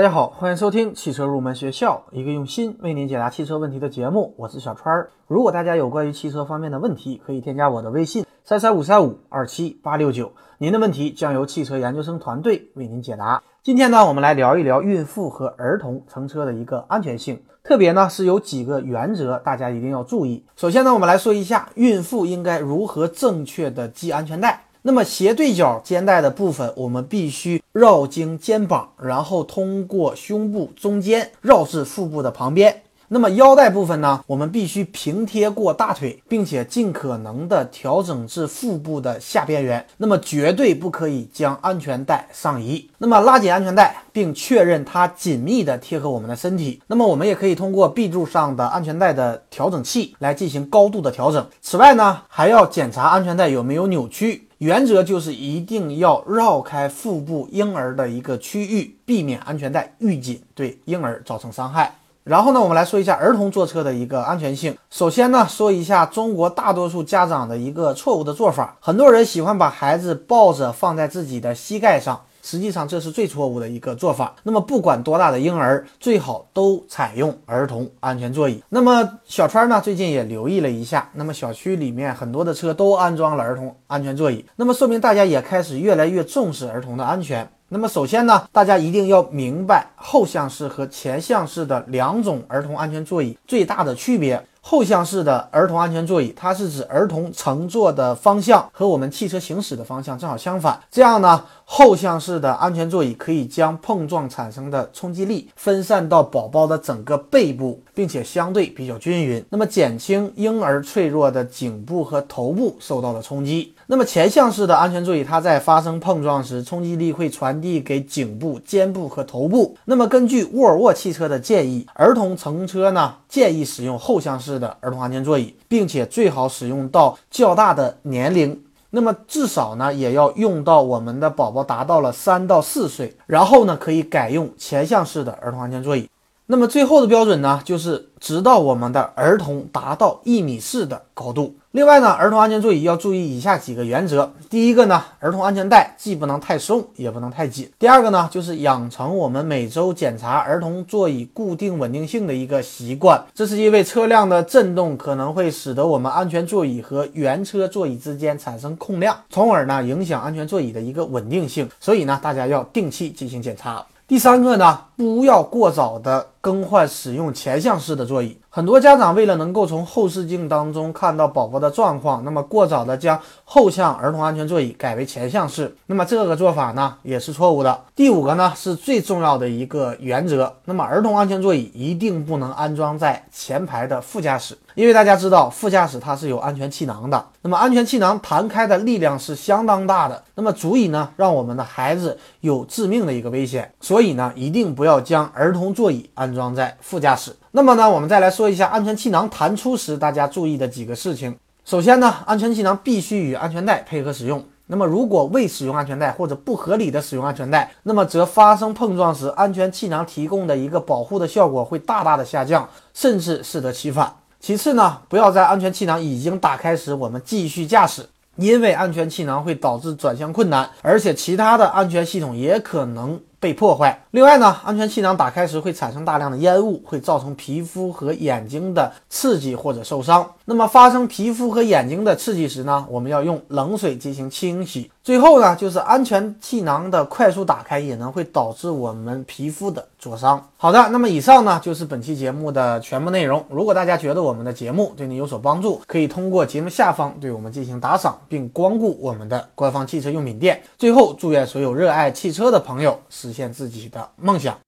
大家好，欢迎收听汽车入门学校，一个用心为您解答汽车问题的节目。我是小川儿。如果大家有关于汽车方面的问题，可以添加我的微信三三五三五二七八六九，您的问题将由汽车研究生团队为您解答。今天呢，我们来聊一聊孕妇和儿童乘车的一个安全性，特别呢是有几个原则，大家一定要注意。首先呢，我们来说一下孕妇应该如何正确的系安全带。那么斜对角肩带的部分，我们必须绕经肩膀，然后通过胸部中间绕至腹部的旁边。那么腰带部分呢，我们必须平贴过大腿，并且尽可能的调整至腹部的下边缘。那么绝对不可以将安全带上移。那么拉紧安全带，并确认它紧密的贴合我们的身体。那么我们也可以通过 B 柱上的安全带的调整器来进行高度的调整。此外呢，还要检查安全带有没有扭曲。原则就是一定要绕开腹部婴儿的一个区域，避免安全带预紧对婴儿造成伤害。然后呢，我们来说一下儿童坐车的一个安全性。首先呢，说一下中国大多数家长的一个错误的做法，很多人喜欢把孩子抱着放在自己的膝盖上。实际上这是最错误的一个做法。那么不管多大的婴儿，最好都采用儿童安全座椅。那么小川呢，最近也留意了一下，那么小区里面很多的车都安装了儿童安全座椅，那么说明大家也开始越来越重视儿童的安全。那么首先呢，大家一定要明白后向式和前向式的两种儿童安全座椅最大的区别。后向式的儿童安全座椅，它是指儿童乘坐的方向和我们汽车行驶的方向正好相反。这样呢，后向式的安全座椅可以将碰撞产生的冲击力分散到宝宝的整个背部，并且相对比较均匀，那么减轻婴儿脆弱的颈部和头部受到的冲击。那么前向式的安全座椅，它在发生碰撞时，冲击力会传递给颈部、肩部和头部。那么根据沃尔沃汽车的建议，儿童乘车呢，建议使用后向式式的儿童安全座椅，并且最好使用到较大的年龄。那么至少呢，也要用到我们的宝宝达到了三到四岁，然后呢，可以改用前向式的儿童安全座椅。那么最后的标准呢，就是直到我们的儿童达到一米四的高度。另外呢，儿童安全座椅要注意以下几个原则。第一个呢，儿童安全带既不能太松，也不能太紧。第二个呢，就是养成我们每周检查儿童座椅固定稳定性的一个习惯。这是因为车辆的震动可能会使得我们安全座椅和原车座椅之间产生空量，从而呢影响安全座椅的一个稳定性。所以呢，大家要定期进行检查。第三个呢，不要过早的更换使用前向式的座椅。很多家长为了能够从后视镜当中看到宝宝的状况，那么过早的将后向儿童安全座椅改为前向式，那么这个做法呢也是错误的。第五个呢是最重要的一个原则，那么儿童安全座椅一定不能安装在前排的副驾驶，因为大家知道副驾驶它是有安全气囊的，那么安全气囊弹开的力量是相当大的，那么足以呢让我们的孩子有致命的一个危险，所以呢一定不要将儿童座椅安安装在副驾驶。那么呢，我们再来说一下安全气囊弹出时大家注意的几个事情。首先呢，安全气囊必须与安全带配合使用。那么如果未使用安全带或者不合理的使用安全带，那么则发生碰撞时，安全气囊提供的一个保护的效果会大大的下降，甚至适得其反。其次呢，不要在安全气囊已经打开时我们继续驾驶，因为安全气囊会导致转向困难，而且其他的安全系统也可能。被破坏。另外呢，安全气囊打开时会产生大量的烟雾，会造成皮肤和眼睛的刺激或者受伤。那么发生皮肤和眼睛的刺激时呢，我们要用冷水进行清洗。最后呢，就是安全气囊的快速打开也能会导致我们皮肤的灼伤。好的，那么以上呢就是本期节目的全部内容。如果大家觉得我们的节目对你有所帮助，可以通过节目下方对我们进行打赏，并光顾我们的官方汽车用品店。最后，祝愿所有热爱汽车的朋友实现自己的梦想。